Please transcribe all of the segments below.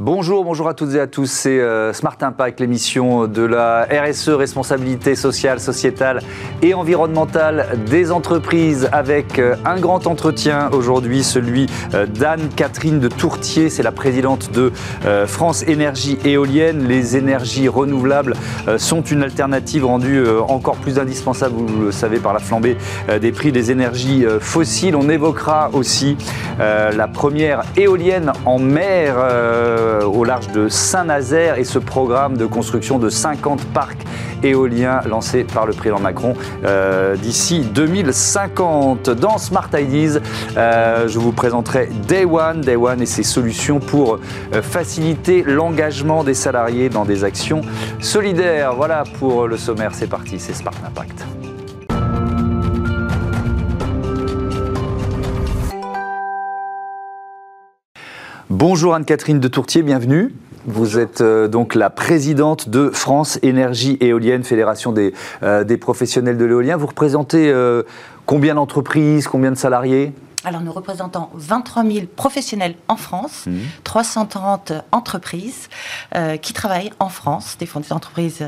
Bonjour, bonjour à toutes et à tous. C'est euh, Smart Impact, l'émission de la RSE, responsabilité sociale, sociétale et environnementale des entreprises, avec euh, un grand entretien aujourd'hui, celui euh, d'Anne-Catherine de Tourtier. C'est la présidente de France Énergie Éolienne. Les énergies renouvelables sont une alternative rendue encore plus indispensable, vous le savez, par la flambée des prix des énergies fossiles. On évoquera aussi la première éolienne en mer euh, au large de Saint-Nazaire et ce programme de construction de 50 parcs éoliens lancé par le président Macron euh, d'ici 2050. Dans Smart Ideas, euh, je vous présenterai Day One, Day One et ses solutions pour faciliter l'engagement des salariés dans des actions solidaires. Voilà pour le sommaire, c'est parti, c'est Smart Impact. Bonjour Anne-Catherine de Tourtier, bienvenue. Vous êtes euh, donc la présidente de France Énergie Éolienne, Fédération des, euh, professionnels de l'éolien. Vous représentez euh, combien d'entreprises, combien de salariés? Alors nous représentons 23 000 professionnels en France, 330 mmh. entreprises qui travaillent en France, des, des entreprises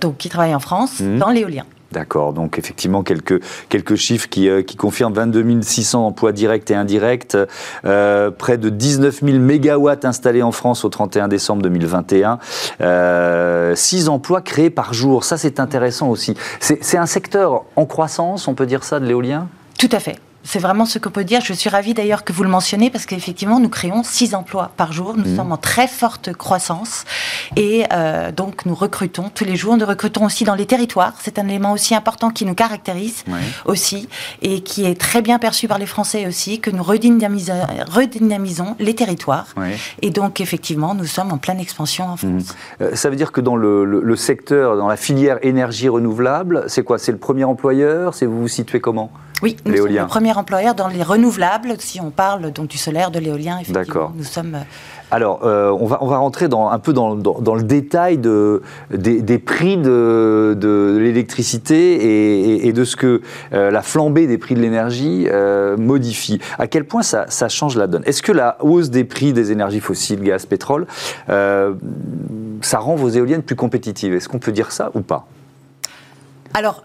donc, qui travaillent en France mmh. dans l'éolien. D'accord, donc effectivement quelques, quelques chiffres qui, euh, qui confirment 22 600 emplois directs et indirects, euh, près de 19 000 mégawatts installés en France au 31 décembre 2021, euh, 6 emplois créés par jour, ça c'est intéressant aussi. C'est un secteur en croissance, on peut dire ça, de l'éolien? Tout à fait. C'est vraiment ce qu'on peut dire. Je suis ravie d'ailleurs que vous le mentionnez parce qu'effectivement, nous créons six emplois par jour. Nous mmh. sommes en très forte croissance et euh, donc nous recrutons tous les jours. Nous recrutons aussi dans les territoires. C'est un élément aussi important qui nous caractérise aussi et qui est très bien perçu par les Français aussi, que nous redynamisons, les territoires. Et donc effectivement, nous sommes en pleine expansion en mmh. France. Euh, ça veut dire que dans le, secteur, dans la filière énergie renouvelable, c'est quoi? C'est le premier employeur? C'est vous vous situez comment? Oui, nous sommes le premier employeur dans les renouvelables, si on parle donc du solaire, de l'éolien, effectivement. Nous sommes... Euh, Alors, euh, on, va, on va rentrer dans, un peu dans, dans, le détail de, des, prix de, de l'électricité et, de ce que euh, la flambée des prix de l'énergie modifie. À quel point ça, ça change la donne? Est-ce que la hausse des prix des énergies fossiles, gaz, pétrole, ça rend vos éoliennes plus compétitives? Est-ce qu'on peut dire ça ou pas? Alors,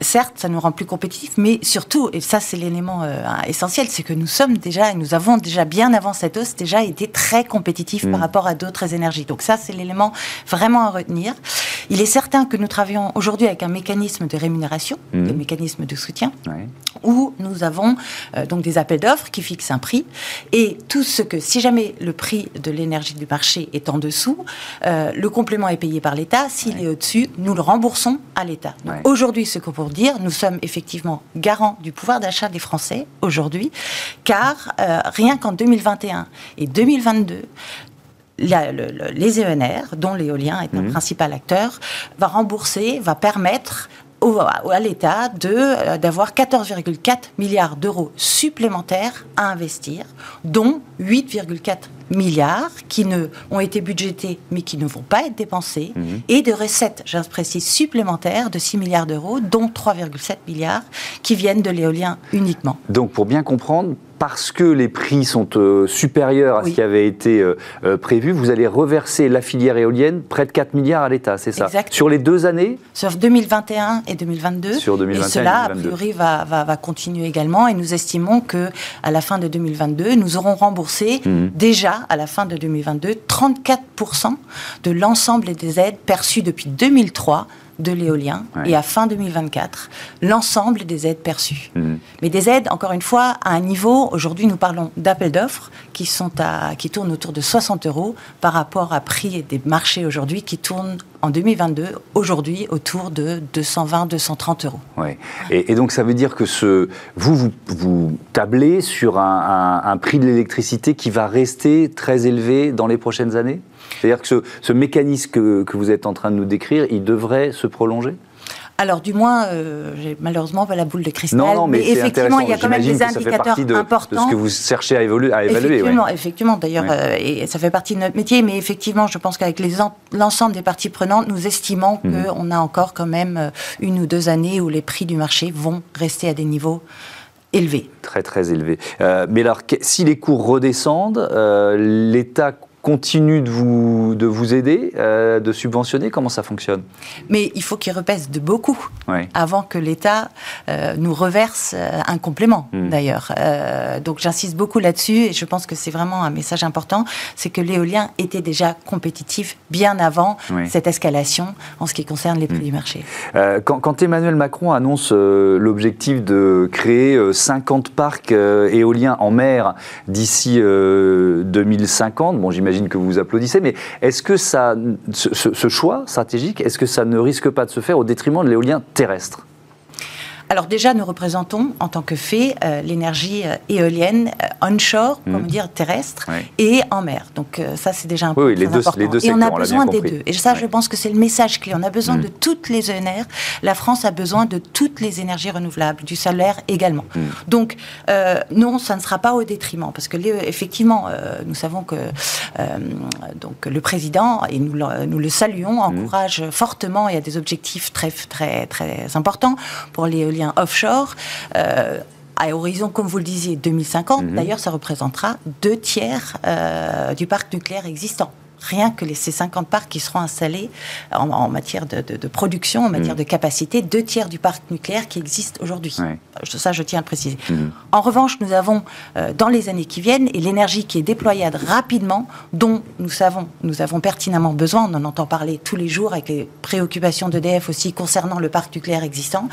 certes, ça nous rend plus compétitifs, mais surtout, et ça c'est l'élément euh, essentiel, c'est que nous sommes déjà, et nous avons déjà bien avant cette hausse, déjà été très compétitifs par mm. rapport à d'autres énergies. Donc ça, c'est l'élément vraiment à retenir. Il est certain que nous travaillons aujourd'hui avec un mécanisme de rémunération, mm. un mécanisme de soutien, où nous avons euh, donc des appels d'offres qui fixent un prix, et tout ce que, si jamais le prix de l'énergie du marché est en dessous, euh, le complément est payé par l'État. S'il est au-dessus, nous le remboursons à l'État. Aujourd'hui, ce que pour dire, nous sommes effectivement garants du pouvoir d'achat des Français aujourd'hui, car euh, rien qu'en 2021 et 2022, les ENR, dont l'éolien est un mmh. principal acteur, va rembourser, va permettre à l'État euh, d'avoir 14,4 milliards d'euros supplémentaires à investir, dont 8,4 milliards qui ne, ont été budgétés mais qui ne vont pas être dépensés, mhm. et de recettes, je précise, supplémentaires de 6 milliards d'euros, dont 3,7 milliards qui viennent de l'éolien uniquement. Donc pour bien comprendre, parce que les prix sont euh, supérieurs à ce qui avait été euh, euh, prévu, vous allez reverser la filière éolienne près de 4 milliards à l'État, c'est ça. Sur les deux années Sur 2021 et 2022. Sur 2021 et cela, a priori, va, va, va, continuer également. Et nous estimons que à la fin de 2022, nous aurons remboursé mhm. déjà, à la fin de 2022, 34% de l'ensemble des aides perçues depuis 2003 de l'éolien et à fin 2024, l'ensemble des aides perçues. Mhm. Mais des aides, encore une fois, à un niveau, aujourd'hui nous parlons d'appels d'offres qui, sont à, qui tournent autour de 60 euros par rapport à prix des marchés aujourd'hui qui tournent en 2022, aujourd'hui, autour de 220-230 euros. Ouais. Et, donc ça veut dire que ce, vous, vous, tablez sur un prix de l'électricité qui va rester très élevé dans les prochaines années? C'est-à-dire que ce, mécanisme que, vous êtes en train de nous décrire, il devrait se prolonger? Alors, du moins, euh, j'ai malheureusement pas la boule de cristal. Non, mais, effectivement, il y a quand même des indicateurs de, importants. De ce que vous cherchez à, évoluer, à évaluer. Effectivement, effectivement d'ailleurs, euh, et ça fait partie de notre métier. Mais effectivement, je pense qu'avec l'ensemble des parties prenantes, nous estimons mhm. qu'on a encore quand même euh, une ou deux années où les prix du marché vont rester à des niveaux élevés. Très, très élevés. mais alors, si les cours redescendent, l'État continue de vous, de vous aider, euh, de subventionner Comment ça fonctionne? Mais il faut qu'il repèse de beaucoup avant que l'État euh, nous reverse euh, un complément, hmm. d'ailleurs. donc j'insiste beaucoup là-dessus et je pense que c'est vraiment un message important, c'est que l'éolien était déjà compétitif bien avant cette escalation en ce qui concerne les prix hmm. du marché. Quand, quand, Emmanuel Macron annonce l'objectif de créer 50 parcs éoliens en mer d'ici 2050, bon j'imagine que vous applaudissez, mais est-ce que ça, ce choix stratégique, est-ce que ça ne risque pas de se faire au détriment de l'éolien terrestre? Alors déjà, nous représentons en tant que fait euh, l'énergie euh, éolienne euh, onshore, mmh. comme dire terrestre, et en mer. Donc ça, c'est déjà un point oui, les deux, important. Les deux et on a besoin des deux. Et ça, je pense que c'est le message clé. On a besoin mmh. de toutes les ENR. La France a besoin de toutes les énergies renouvelables, du solaire également. Mmh. Donc non, ça ne sera pas au détriment, parce que effectivement, nous savons que donc le président et nous, nous le saluons encourage fortement. Y a des objectifs très très très importants pour les offshore. Euh, à horizon, comme vous le disiez, 2050, mhm. d'ailleurs, ça représentera deux tiers euh, du parc nucléaire existant rien que les, ces 50 parcs qui seront installés en, matière de, production, en matière mm. de capacité, deux tiers du parc nucléaire qui existe aujourd'hui. Ça, je tiens à le préciser. Mm. En revanche, nous avons, euh, dans les années qui viennent, et l'énergie qui est déployable rapidement, dont nous savons, nous avons pertinemment besoin, on en entend parler tous les jours avec les préoccupations d'EDF aussi concernant le parc nucléaire existant,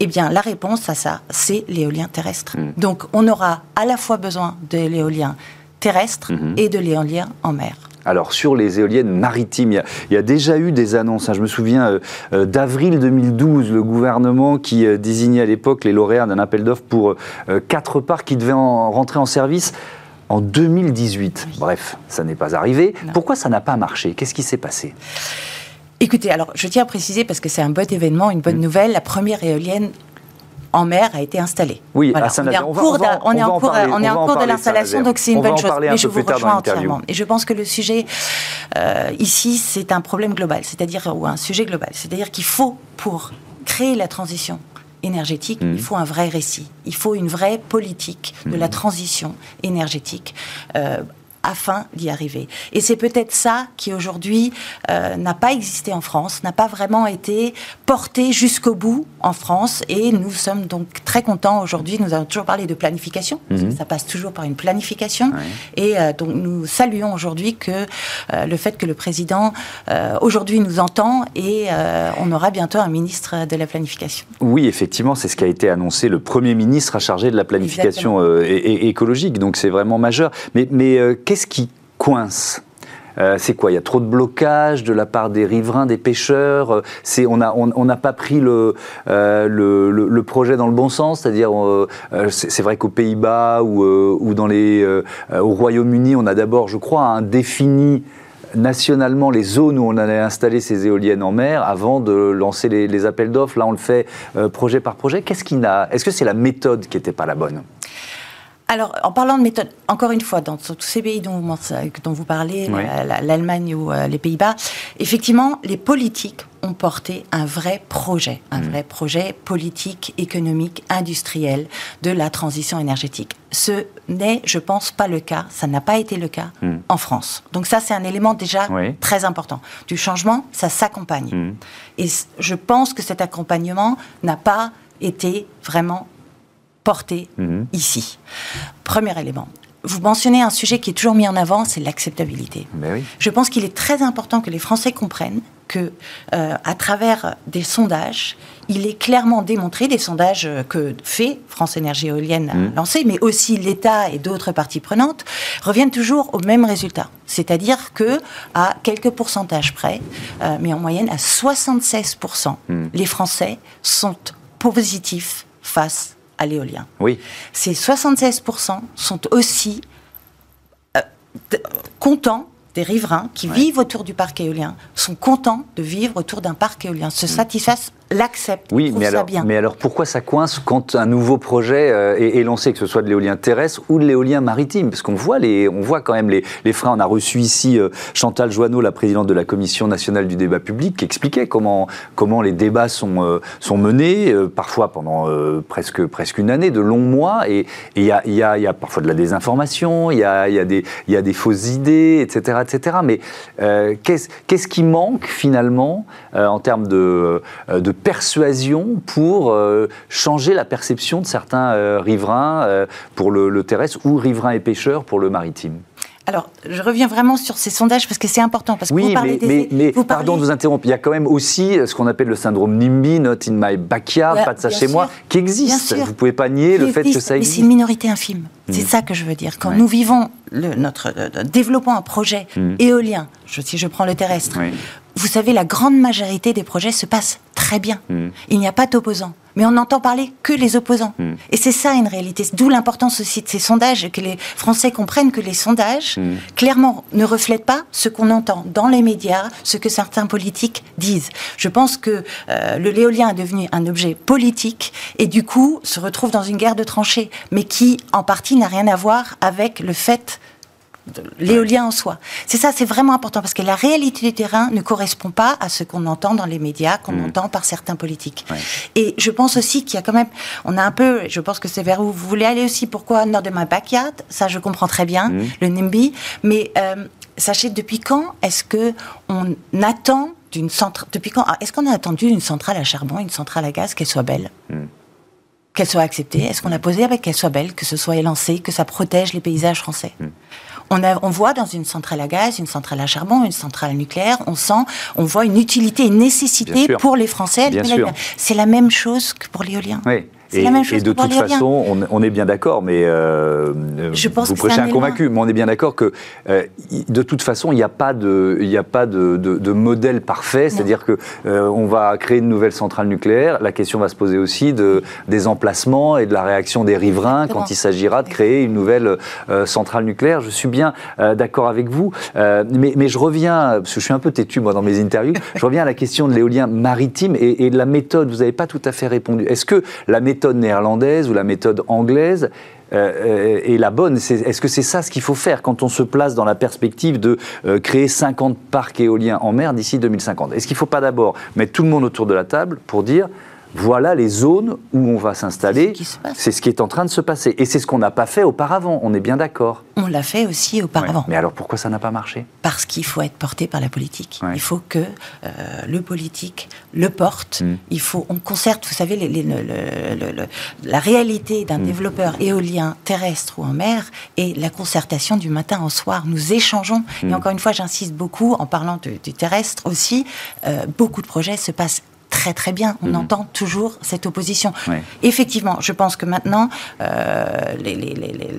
eh bien, la réponse à ça, c'est l'éolien terrestre. Mm. Donc, on aura à la fois besoin de l'éolien terrestre mm-hmm. et de l'éolien en mer. Alors sur les éoliennes maritimes, il y a, déjà eu des annonces. Hein. Je me souviens euh, euh, d'avril 2012, le gouvernement qui euh, désignait à l'époque les lauréats d'un appel d'offres pour quatre parcs qui devaient rentrer en service en 2018. Bref, ça n'est pas arrivé. Pourquoi ça n'a pas marché? Qu'est-ce qui s'est passé? Écoutez, alors je tiens à préciser parce que c'est un bon événement, une bonne mmh. nouvelle. La première éolienne en mer a été installé. Oui, on, est en cours, on est en cours, on est en cours de l'installation, donc c'est une bonne chose. Mais je vous rejoins entièrement. Et je pense que le sujet euh, ici, c'est un problème global, c'est-à-dire ou un sujet global, c'est-à-dire qu'il faut pour créer la transition énergétique, il mmh. faut un vrai récit, il faut une vraie politique de la mmh. transition énergétique. Euh, afin d'y arriver. Et c'est peut-être ça qui aujourd'hui euh, n'a pas existé en France, n'a pas vraiment été porté jusqu'au bout en France. Et nous sommes donc très contents aujourd'hui. Nous avons toujours parlé de planification, mhm. ça passe toujours par une planification. Et euh, donc nous saluons aujourd'hui que euh, le fait que le président aujourd'hui nous entend et on aura bientôt un ministre de la planification. Oui, effectivement, c'est ce qui a été annoncé. Le Premier ministre a chargé de la planification écologique, donc c'est vraiment majeur. Mais, mais qu'est-ce qui coince euh, c'est quoi? Il y a trop de blocage de la part des riverains, des pêcheurs. Euh, on n'a pas pris le, euh, le, projet dans le bon sens, c'est-à-dire c'est vrai qu'aux Pays-Bas ou, dans les au Royaume-Uni, on a d'abord, je crois, défini nationalement les zones où on allait installer ces éoliennes en mer avant de lancer les, les appels d'offres. Là, on le fait projet par projet. Qu'est-ce qui n'a Est-ce que c'est la méthode qui n'était pas la bonne? Alors, en parlant de méthode, encore une fois, dans tous ces pays dont vous, dont vous parlez, l'Allemagne ou euh, les Pays-Bas, effectivement, les politiques ont porté un vrai projet, un mm. vrai projet politique, économique, industriel de la transition énergétique. Ce n'est, je pense, pas le cas, ça n'a pas été le cas mm. en France. Donc ça, c'est un élément déjà très important. Du changement, ça s'accompagne. Mm. Et je pense que cet accompagnement n'a pas été vraiment porté mhm. ici. Premier élément. Vous mentionnez un sujet qui est toujours mis en avant, c'est l'acceptabilité. Je pense qu'il est très important que les Français comprennent que, euh, à travers des sondages, il est clairement démontré, des sondages que fait France Énergie Éolienne a mhm. lancé, mais aussi l'État et d'autres parties prenantes, reviennent toujours au même résultat. C'est-à-dire que, à quelques pourcentages près, euh, mais en moyenne à 76%, mhm. les Français sont positifs face à l'éolien. Oui. Ces 76% sont aussi euh, contents des riverains qui vivent autour du parc éolien sont contents de vivre autour d'un parc éolien, se mm. satisfassent l'acceptent, oui, mais alors, bien. Mais alors pourquoi ça coince quand un nouveau projet euh, est, lancé, que ce soit de l'éolien terrestre ou de l'éolien maritime? Parce qu'on voit, les, on voit quand même les, les, freins. On a reçu ici euh, Chantal Joanneau, la présidente de la Commission nationale du débat public, qui expliquait comment, comment les débats sont, euh, sont menés, parfois pendant presque, presque une année, de longs mois, et il y a, y, a, y a, parfois de la désinformation, il y a, y, a des, y a des fausses idées, etc. etc. Mais qu'est-ce qu'est-ce qui manque finalement en termes de, de persuasion pour euh, changer la perception de certains euh, riverains euh, pour le, terrestre ou riverains et pêcheurs pour le maritime alors, je reviens vraiment sur ces sondages parce que c'est important. Parce que oui, vous parlez mais, mais, pardon de vous interrompre. Il y a quand même aussi ce qu'on appelle le syndrome NIMBY, Not in my backyard, pas de ça chez moi, qui existe. Vous ne pouvez pas nier le fait que ça existe. Mais c'est une minorité infime. C'est hmm. ça que je veux dire. Quand nous vivons le, notre développement un projet hmm. éolien, si je prends le terrestre, vous savez, la grande majorité des projets se passent très bien. Hmm. Il n'y a pas d'opposants. Mais on n'entend parler que les opposants. Et c'est ça une réalité. D'où l'importance aussi de ces sondages, que les Français comprennent que les sondages, clairement, ne reflètent pas ce qu'on entend dans les médias, ce que certains politiques disent. Je pense que euh, le l'éolien est devenu un objet politique et du coup se retrouve dans une guerre de tranchées, mais qui, en partie, n'a rien à voir avec le fait l'éolien en soi. C'est ça, c'est vraiment important parce que la réalité du terrain ne correspond pas à ce qu'on entend dans les médias, qu'on mm. entend par certains politiques. Et je pense aussi qu'il y a quand même, on a un peu, je pense que c'est vers où vous voulez aller aussi. Pourquoi Nord de ma backyard Ça, je comprends très bien, mm. le NIMBY. Mais euh, sachez, depuis quand est-ce que on attend d'une centrale Depuis quand Est-ce qu'on a attendu une centrale à charbon, une centrale à gaz, qu'elle soit belle? Mm. Qu'elle soit acceptée Est-ce qu'on a posé avec qu'elle soit belle, que ce soit élancé, que ça protège les paysages français on, voit dans une centrale à gaz, une centrale à charbon, une centrale nucléaire, on sent, on voit une utilité, une nécessité pour les Français. C'est la même chose que pour l'éolien. Oui. Et, de toute façon, on, est bien d'accord, mais euh, je pense vous prêchez un convaincu, mais on est bien d'accord que euh, de toute façon, il n'y a pas de, il a pas de, de, modèle parfait. C'est-à-dire que euh, on va créer une nouvelle centrale nucléaire. La question va se poser aussi de des emplacements et de la réaction des riverains quand il s'agira de créer une nouvelle centrale nucléaire. Je suis bien d'accord avec vous, mais, mais, je reviens, parce que je suis un peu têtu moi dans mes interviews, je reviens à la question de l'éolien maritime et, et de la méthode. Vous n'avez pas tout à fait répondu. Est-ce que la méthode méthode néerlandaise ou la méthode anglaise euh, est la bonne Est-ce que c'est ça ce qu'il faut faire quand on se place dans la perspective de euh, créer 50 parcs éoliens en mer d'ici 2050 Est-ce qu'il ne faut pas d'abord mettre tout le monde autour de la table pour dire voilà les zones où on va s'installer. C'est ce qui est en train de se passer. Et c'est ce qu'on n'a pas fait auparavant, on est bien d'accord. On l'a fait aussi auparavant. Mais alors pourquoi ça n'a pas marché? Parce qu'il faut être porté par la politique. Il faut que euh, le politique le porte. Hmm. Il faut, on concerte, vous savez, les, la réalité d'un hmm. développeur éolien terrestre ou en mer et la concertation du matin au soir. Nous échangeons. Et hmm. encore une fois, j'insiste beaucoup en parlant du, terrestre aussi. Euh, beaucoup de projets se passent très très bien. On mhm. entend toujours cette opposition. Effectivement, je pense que maintenant, euh,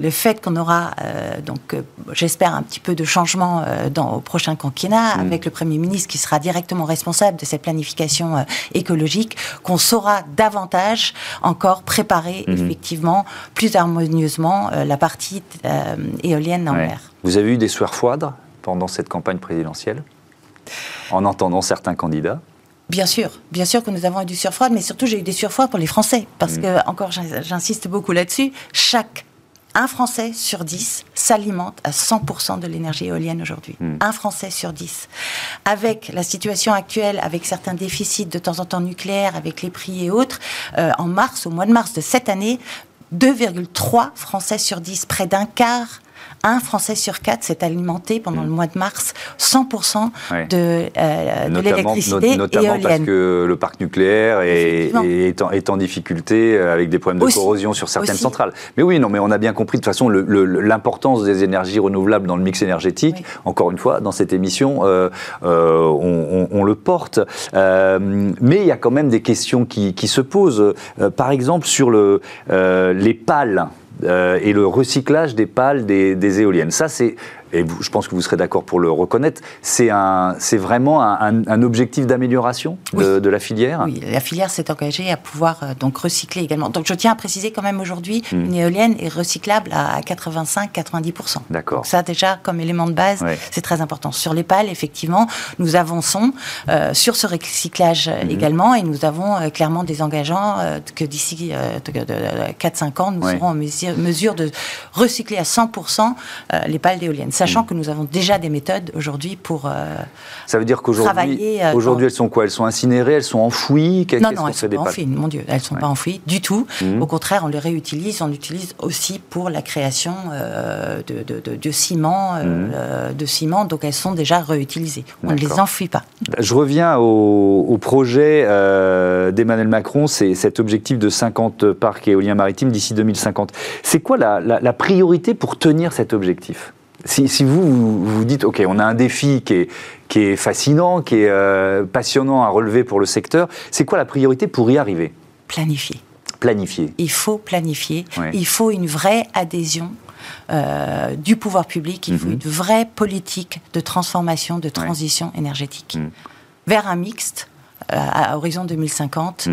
le fait qu'on aura, euh, donc, euh, j'espère un petit peu de changement dans, au prochain quinquennat, mhm. avec le Premier ministre qui sera directement responsable de cette planification écologique, qu'on saura davantage encore préparer mhm. effectivement plus harmonieusement la partie éolienne en mer. Vous avez eu des soirs froides pendant cette campagne présidentielle en entendant certains candidats? Bien sûr, bien sûr que nous avons eu du surfroid, mais surtout j'ai eu des surfroids pour les Français, parce mm. que, encore j'insiste beaucoup là-dessus, chaque un Français sur dix s'alimente à 100% de l'énergie éolienne aujourd'hui. Mm. Un Français sur dix. Avec la situation actuelle, avec certains déficits de temps en temps nucléaires, avec les prix et autres, euh, en mars, au mois de mars de cette année, 2,3 Français sur 10, près d'un quart un Français sur quatre s'est alimenté pendant le mm. mois de mars 100% de, euh, de l'électricité Notamment parce que le parc nucléaire est, est, en, difficulté euh, avec des problèmes de corrosion sur certaines centrales. Mais oui, non, mais on a bien compris de toute façon l'importance des énergies renouvelables dans le mix énergétique. Encore une fois, dans cette émission, euh, on, le porte. mais il y a quand même des questions qui, qui se posent. par exemple, sur le, les pales euh, et le recyclage des pales des, éoliennes. Ça, c'est et je pense que vous serez d'accord pour le reconnaître, c'est vraiment un, objectif d'amélioration de, la filière? Oui, la filière s'est engagée à pouvoir euh, donc recycler également. Donc je tiens à préciser quand même aujourd'hui, hmm. une éolienne est recyclable à 85-90%. D'accord. Ça déjà, comme élément de base, c'est très important. Sur les pales, effectivement, nous avançons euh, sur ce recyclage hmm. également et nous avons euh, clairement des engagements que d'ici 4-5 ans, nous serons en mesure, de recycler à 100% les pales d'éoliennes sachant mm. que nous avons déjà des méthodes aujourd'hui pour euh, Ça veut dire qu'aujourd'hui, euh, aujourd'hui, elles sont quoi? Elles sont incinérées, elles sont enfouies? Non, non, elles sont pas enfouies. Mon Dieu, elles sont pas enfouies du tout. Mm. Au contraire, on les réutilise. On utilise aussi pour la création euh, de, de, ciment, mm. de ciment. Donc elles sont déjà réutilisées. On ne les enfouit pas. Je reviens au, projet d'Emmanuel Macron. C'est cet objectif de 50 parcs éoliens maritimes d'ici 2050. C'est quoi la, la priorité pour tenir cet objectif? Si, vous, vous dites, OK, on a un défi qui est, qui est fascinant, qui est euh, passionnant à relever pour le secteur, c'est quoi la priorité pour y arriver? Planifier. Planifier. Il faut planifier. Il faut une vraie adhésion euh, du pouvoir public. Il faut mhm. une vraie politique de transformation, de transition énergétique mhm. vers un mixte euh, à horizon 2050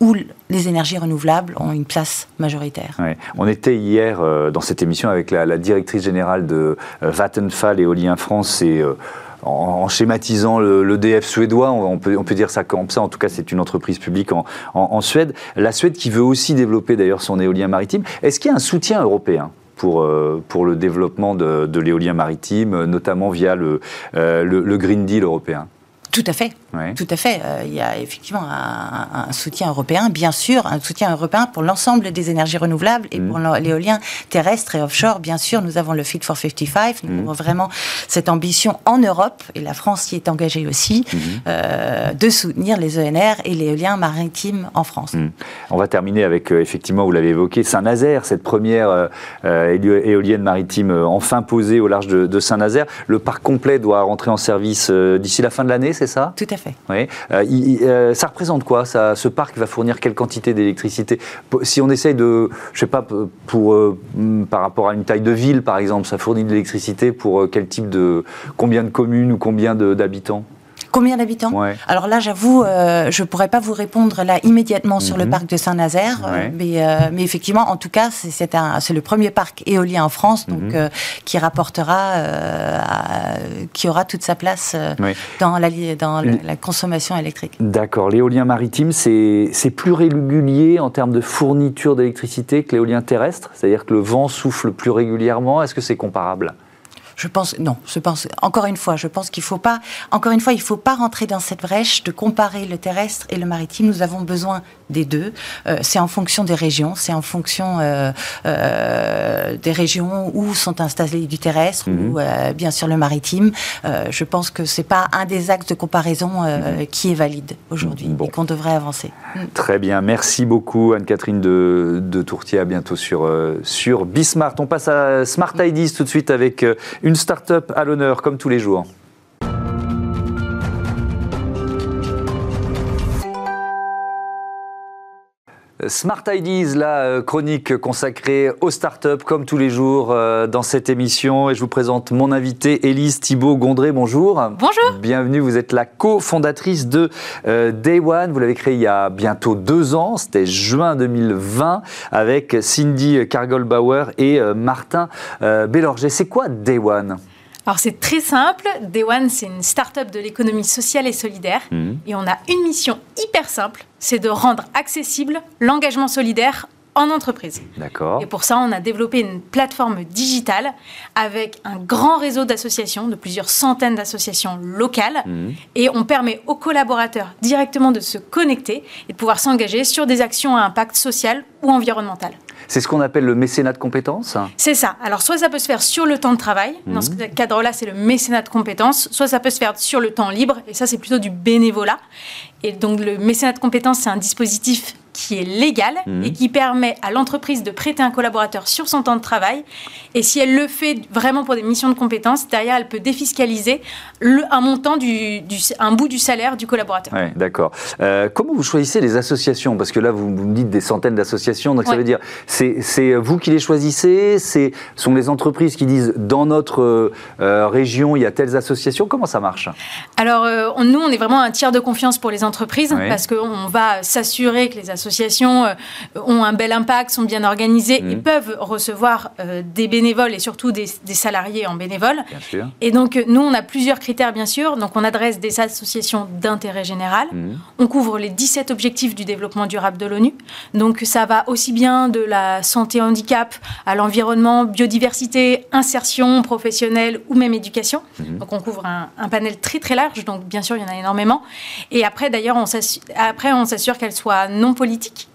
où les énergies renouvelables ont une place majoritaire. On était hier euh, dans cette émission avec la, directrice générale de euh, Vattenfall Éolien France et euh, en, schématisant l'EDF suédois, on peut, dire ça comme ça, en tout cas c'est une entreprise publique en, Suède, la Suède qui veut aussi développer d'ailleurs son éolien maritime. Est-ce qu'il y a un soutien européen pour, pour le développement de, l'éolien maritime, notamment via le, le Green Deal européen? Tout à fait. Tout à fait. Euh, il y a effectivement un, soutien européen, bien sûr, un soutien européen pour l'ensemble des énergies renouvelables et pour mm. l'éolien terrestre et offshore. Bien sûr, nous avons le Fit for 55. Nous mm. avons vraiment cette ambition en Europe, et la France y est engagée aussi, mm-hmm. euh, de soutenir les ENR et l'éolien maritime en France. Mm. On va terminer avec, euh, effectivement, vous l'avez évoqué, Saint-Nazaire, cette première éolienne maritime enfin posée au large de, de Saint-Nazaire. Le parc complet doit rentrer en service d'ici la fin de l'année, c'est ça? Tout à fait. Oui. Euh, euh, ça représente quoi ça, Ce parc va fournir quelle quantité d'électricité? Si on essaye de, je sais pas, pour, euh, par rapport à une taille de ville, par exemple, ça fournit de l'électricité pour quel type de, combien de communes ou combien d'habitants? Combien d'habitants Alors là, j'avoue, euh, je ne pourrais pas vous répondre là immédiatement sur le mhm. parc de Saint-Nazaire, euh, mais, euh, mais, effectivement, en tout cas, c'est le premier parc éolien en France, donc mhm. qui rapportera, qui aura toute sa place dans, la, dans la, consommation électrique. D'accord. L'éolien maritime, c'est plus régulier en termes de fourniture d'électricité que l'éolien terrestre, c'est-à-dire que le vent souffle plus régulièrement? Est-ce que c'est comparable? Je pense non. Je pense encore une fois, je pense qu'il faut pas. Encore une fois, il faut pas rentrer dans cette brèche de comparer le terrestre et le maritime. Nous avons besoin des deux. Euh, c'est en fonction des régions, c'est en fonction euh, euh, des régions où sont installés du terrestre ou mhm. bien sûr le maritime. je pense que c'est pas un des axes de comparaison mhm. qui est valide aujourd'hui et qu'on devrait avancer. Très bien, merci beaucoup Anne-Catherine de, de, Tourtier. À bientôt sur sur Bismart. On passe à Smart IDs tout de suite avec une start-up à l'honneur, comme tous les jours. Smart Ideas, la euh, chronique consacrée aux startups, comme tous les jours euh, dans cette émission. Et je vous présente mon invité, Élise Thibault Gondré. Bonjour. Bonjour. Bienvenue. Vous êtes la cofondatrice de euh, Day One. Vous l'avez créé il y a bientôt deux ans. C'était juin 2020 avec Cindy Cargol-Bauer et Martin Bellorget. C'est quoi Day One? Alors c'est très simple, Day One c'est une start-up de l'économie sociale et solidaire mmh. et on a une mission hyper simple, c'est de rendre accessible l'engagement solidaire en entreprise. D'accord. Et pour ça, on a développé une plateforme digitale avec un grand réseau d'associations, de plusieurs centaines d'associations locales. Mmh. Et on permet aux collaborateurs directement de se connecter et de pouvoir s'engager sur des actions à impact social ou environnemental. C'est ce qu'on appelle le mécénat de compétences C'est ça. Alors, soit ça peut se faire sur le temps de travail, dans ce mmh. cadre-là, c'est le mécénat de compétences, soit ça peut se faire sur le temps libre, et ça, c'est plutôt du bénévolat. Et donc, le mécénat de compétences, c'est un dispositif qui est légal Mhm. et qui permet à l'entreprise de prêter un collaborateur sur son temps de travail. Et si elle le fait vraiment pour des missions de compétences, derrière, elle peut défiscaliser le, un montant, du, du- un bout du salaire du collaborateur. Ouais, d'accord. Euh, comment vous choisissez les associations? Parce que là, vous, vous me dites des centaines d'associations, donc ça veut dire, c'est vous qui les choisissez? C'est sont les entreprises qui disent, dans notre euh, euh, région, il y a telles associations? Comment ça marche? Alors, euh, nous, on est vraiment un tiers de confiance pour les entreprises Ouais. parce qu'on va s'assurer que les associations euh, ont un bel impact, sont bien organisées et Mhm. peuvent recevoir euh, des bénévoles et surtout des, des salariés en bénévoles. Bien sûr. Et donc, euh, nous, on a plusieurs critères, bien sûr. Donc, on adresse des associations d'intérêt général. Mhm. On couvre les 17 objectifs du développement durable de l'ONU. Donc, ça va aussi bien de la santé handicap à l'environnement, biodiversité, insertion professionnelle ou même éducation. Mhm. Donc, on couvre un, un panel très, très large. Donc, bien sûr, il y en a énormément. Et après, d'ailleurs, on après, on s'assure qu'elles soient non politiques politique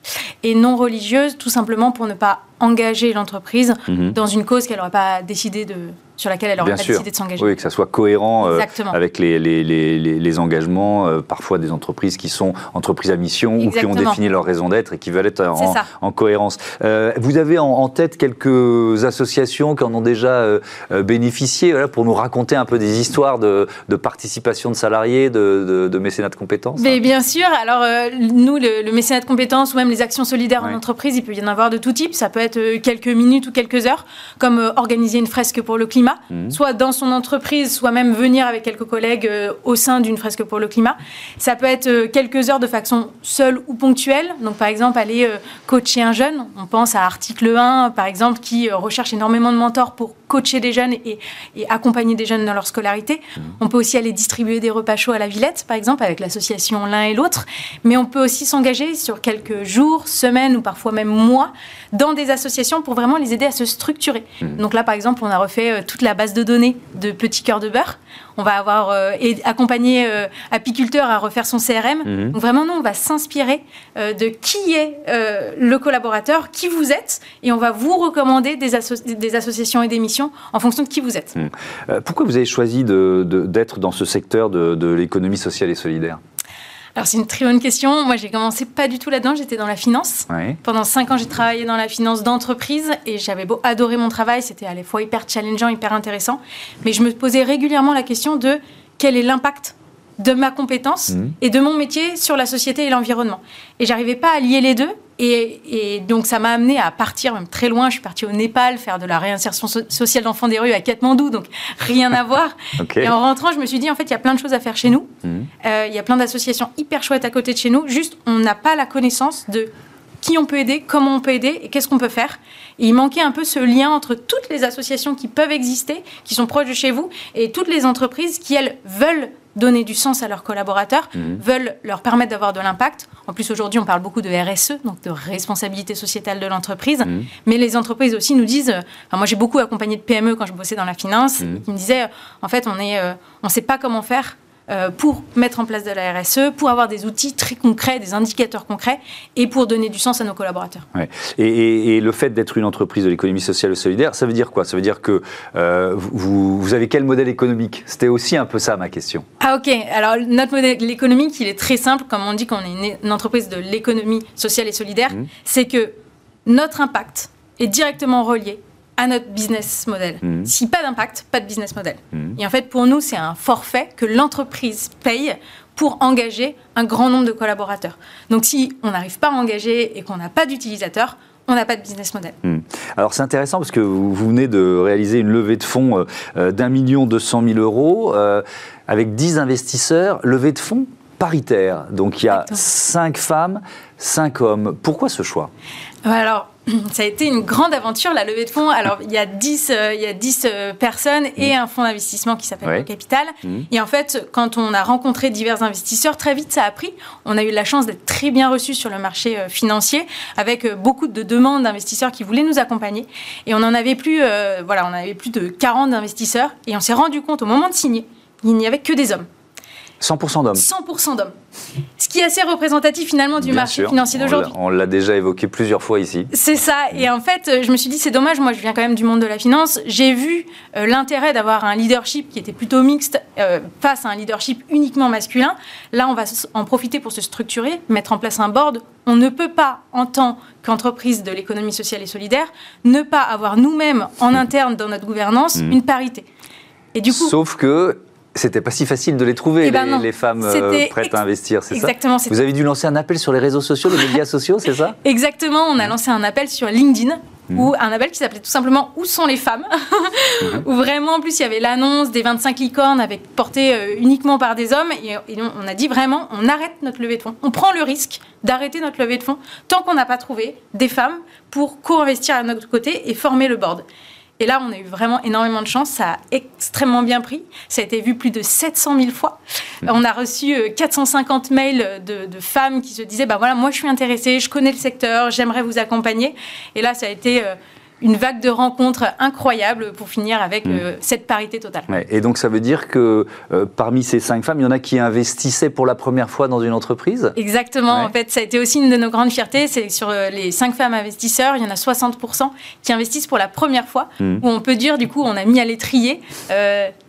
et non religieuses, tout simplement pour ne pas engager l'entreprise Mhm. dans une cause qu'elle n'aurait pas décidé de, sur laquelle elle n'aurait Bien pas sûr. décidé de s'engager. Oui, que ça soit cohérent euh, avec les, les, les, les- les engagements, euh, parfois des entreprises qui sont entreprises à mission ou qui ont défini leur raison d'être et qui veulent être en, cohérence. Euh, vous avez en, en tête quelques associations qui en ont déjà bénéficié voilà, pour nous raconter un peu des histoires de, de participation de salariés, de, de, de mécénat de compétences Mais bien sûr, alors nous, le, le mécénat de compétences ou même les actions solidaires Ouais. en entreprise, il peut y en avoir de tout type. Ça peut être euh, quelques minutes ou quelques heures, comme euh, organiser une fresque pour le climat, Mhm. soit dans son entreprise, soit même venir avec quelques collègues euh, au sein d'une fresque pour le climat. Ça peut être quelques heures de façon seule ou ponctuelle. Donc par exemple, aller coacher un jeune. On pense à article 1, par exemple, qui recherche énormément de mentors pour coacher des jeunes et, et accompagner des jeunes dans leur scolarité. On peut aussi aller distribuer des repas chauds à la Villette, par exemple, avec l'association l'un et l'autre. Mais on peut aussi s'engager sur quelques jours, semaines ou parfois même mois dans des associations pour vraiment les aider à se structurer. Donc là, par exemple, on a refait euh, toute la base de données de Petit Cœur de Beurre. On va avoir euh, accompagné euh, apiculteur à refaire son CRM. Mhm. Donc vraiment, nous, on va s'inspirer euh, de qui est euh, le collaborateur, qui vous êtes, et on va vous recommander des, asso- des associations et des missions en fonction de qui vous êtes. Euh, Pourquoi vous avez choisi d'être dans ce secteur de, de l'économie sociale et solidaire? Alors c'est une très bonne question. Moi, j'ai commencé pas du tout là-dedans. J'étais dans la finance. Pendant cinq ans, j'ai travaillé dans la finance d'entreprise et j'avais beau adorer mon travail. C'était à la fois hyper challengeant, hyper intéressant. Mais je me posais régulièrement la question de quel est l'impact de ma compétence Mhm. et de mon métier sur la société et l'environnement. Et j'arrivais pas à lier les deux. Et, et donc, ça m'a amené à partir même très loin. Je suis partie au Népal faire de la réinsertion so- sociale d'enfants des rues à Katmandou, donc rien à voir. Et en rentrant, je me suis dit, en fait, il y a plein de choses à faire chez nous. Mhm. Euh, Il y a plein d'associations hyper chouettes à côté de chez nous. Juste, on n'a pas la connaissance de qui on peut aider, comment on peut aider et qu'est-ce qu'on peut faire. Et il manquait un peu ce lien entre toutes les associations qui peuvent exister, qui sont proches de chez vous, et toutes les entreprises qui, elles, veulent donner du sens à leurs collaborateurs, Mhm. veulent leur permettre d'avoir de l'impact. En plus, aujourd'hui, on parle beaucoup de RSE, donc de responsabilité sociétale de l'entreprise. Mhm. Mais les entreprises aussi nous disent, enfin, moi j'ai beaucoup accompagné de PME quand je bossais dans la finance, Mhm. qui me disaient, en fait, on est, euh, on sait pas comment faire pour mettre en place de la RSE, pour avoir des outils très concrets, des indicateurs concrets, et pour donner du sens à nos collaborateurs. Ouais. Et, et- et le fait d'être une entreprise de l'économie sociale et solidaire, ça veut dire quoi? Ça veut dire que euh, vous, vous avez quel modèle économique? C'était aussi un peu ça ma question. Ah ok, alors notre modèle économique, il est très simple, comme on dit qu'on est une, entreprise de l'économie sociale et solidaire, Mhm. c'est que notre impact est directement relié à notre business model. Mhm. Si pas d'impact, pas de business model. Mhm. Et en fait, pour nous, c'est un forfait que l'entreprise paye pour engager un grand nombre de collaborateurs. Donc si on n'arrive pas à engager et qu'on n'a pas d'utilisateurs, on n'a pas de business model. Hmm. Alors c'est intéressant parce que vous, vous venez de réaliser une levée de fonds euh, euh, d'un million deux cent mille euros euh, avec 10 investisseurs, levée de fonds paritaire. Donc il y a Exactement. 5 femmes, 5 hommes. Pourquoi ce choix? Alors, ça a été une grande aventure, la levée de fonds. Alors, il y a 10, euh, il y a 10 euh, personnes et un fonds d'investissement qui s'appelle Ouais. Le Capital. Mhm. Et en fait, quand on a rencontré divers investisseurs, très vite, ça a pris. On a eu la chance d'être très bien reçus sur le marché euh, financier, avec beaucoup de demandes d'investisseurs qui voulaient nous accompagner. Et on en avait plus, voilà, on avait plus de 40 investisseurs. Et on s'est rendu compte au moment de signer, il n'y avait que des hommes. 100% d'hommes 100% d'hommes. Ce qui est assez représentatif finalement du marché financier d'aujourd'hui. On l'a déjà évoqué plusieurs fois ici. C'est ça. Et en fait, je me suis dit, c'est dommage, moi je viens quand même du monde de la finance. J'ai vu euh, l'intérêt d'avoir un leadership qui était plutôt mixte euh, face à un leadership uniquement masculin. Là, on va en profiter pour se structurer, mettre en place un board. On ne peut pas, en tant qu'entreprise de l'économie sociale et solidaire, ne pas avoir nous-mêmes en interne dans notre gouvernance mmh. une parité. Et du coup, Sauf que c'était pas si facile de les trouver, eh ben les, femmes euh, prêtes à investir, c'est ça Exactement. Vous avez dû lancer un appel sur les réseaux sociaux, les médias sociaux, c'est ça Exactement, on a lancé un appel sur LinkedIn. Mmh. Ou un appel qui s'appelait tout simplement Où sont les femmes? Mmh. Où vraiment, en plus, il y avait l'annonce des 25 licornes avec portée euh, uniquement par des hommes. Et, et, on a dit vraiment, on arrête notre levée de fonds. On prend le risque d'arrêter notre levée de fonds tant qu'on n'a pas trouvé des femmes pour co-investir à notre côté et former le board. Et là, on a eu vraiment énormément de chance. Ça a extrêmement bien pris. Ça a été vu plus de 700 000 fois. Mmh. On a reçu 450 euh, mails de, femmes qui se disaient bah voilà, moi je suis intéressée, je connais le secteur, j'aimerais vous accompagner. Et là, ça a été euh, une vague de rencontres incroyable pour finir avec mm. euh, cette parité totale. et donc ça veut dire que euh, parmi ces cinq femmes, il y en a qui investissaient pour la première fois dans une entreprise? Exactement, en fait ça a été aussi une de nos grandes fiertés, c'est sur euh, les cinq femmes investisseurs, il y en a 60% qui investissent pour la première fois, mm. où on peut dire du coup on a mis à l'étrier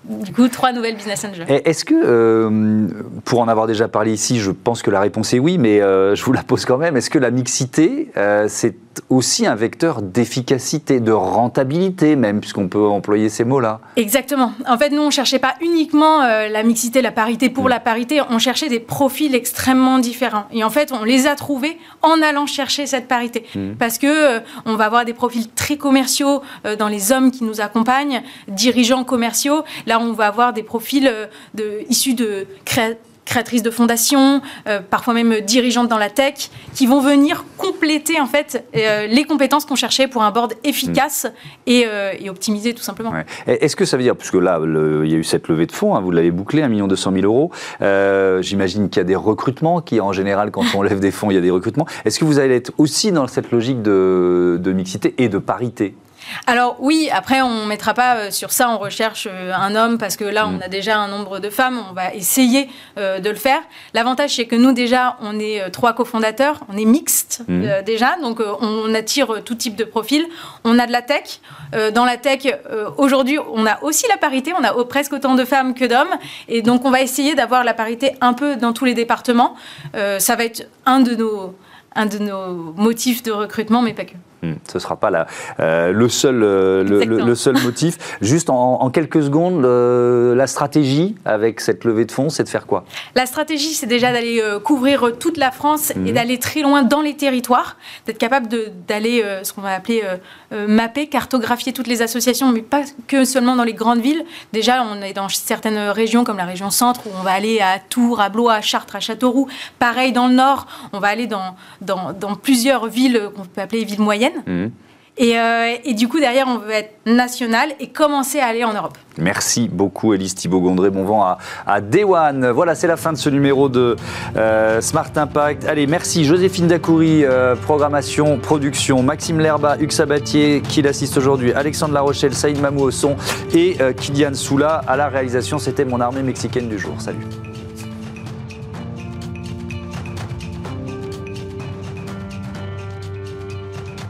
du coup trois nouvelles business angels. Est-ce que, pour en avoir déjà parlé ici, je pense que la réponse est oui, mais je vous la pose quand même, est-ce que la mixité, c'est aussi un vecteur d'efficacité, de rentabilité même, puisqu'on peut employer ces mots-là? Exactement. En fait, nous, on ne cherchait pas uniquement euh, la mixité, la parité pour mm. la parité, on cherchait des profils extrêmement différents. Et en fait, on les a trouvés en allant chercher cette parité. Mm. Parce que euh, on va avoir des profils très commerciaux euh, dans les hommes qui nous accompagnent, dirigeants commerciaux. Là, on va avoir des profils de, issus de créateurs créatrices de fondations, euh, parfois même dirigeantes dans la tech, qui vont venir compléter en fait euh, les compétences qu'on cherchait pour un board efficace et, euh, optimisé tout simplement. Est-ce que ça veut dire, puisque là il y a eu cette levée de fonds, hein, vous l'avez bouclé, 1 200 000 euros, j'imagine qu'il y a des recrutements, qui en général quand on lève des fonds il y a des recrutements. Est-ce que vous allez être aussi dans cette logique de, de mixité et de parité? Alors oui, après on ne mettra pas euh, sur ça, on recherche euh, un homme parce que là on mm. a déjà un nombre de femmes, on va essayer euh, de le faire. L'avantage c'est que nous déjà on est trois cofondateurs, on est mixte mm. déjà, donc on attire tout type de profil. On a de la tech. dans la tech, aujourd'hui on a aussi la parité, on a presque autant de femmes que d'hommes, et donc on va essayer d'avoir la parité un peu dans tous les départements. ça va être un de nos, un de nos motifs de recrutement, mais pas que. Hmm, ce ne sera pas la, euh, le, seul, euh, le, seul motif. Juste en, quelques secondes, euh, la stratégie avec cette levée de fonds, c'est de faire quoi? La stratégie, c'est déjà d'aller couvrir toute la France et hmm. d'aller très loin dans les territoires, d'être capable d'aller, ce qu'on va appeler mapper, cartographier toutes les associations, mais pas que seulement dans les grandes villes. Déjà, on est dans certaines régions, comme la région centre, où on va aller à Tours, à Blois, à Chartres, à Châteauroux. Pareil dans le nord, on va aller dans, dans, dans plusieurs villes qu'on peut appeler villes moyennes. Mhm. Euh, et, du coup, derrière, on veut être national et commencer à aller en Europe. Merci beaucoup, Elise Thibault-Gondré. Bon vent à, à Day One. Voilà, c'est la fin de ce numéro de euh, Smart Impact. Allez, merci. Joséphine Dacoury, euh, programmation, production. Maxime Lerba, Hugues Sabatier, qui l'assiste aujourd'hui. Alexandre Larochelle, Saïd Mamou au son et Kylian Soula à la réalisation. C'était mon armée mexicaine du jour. Salut.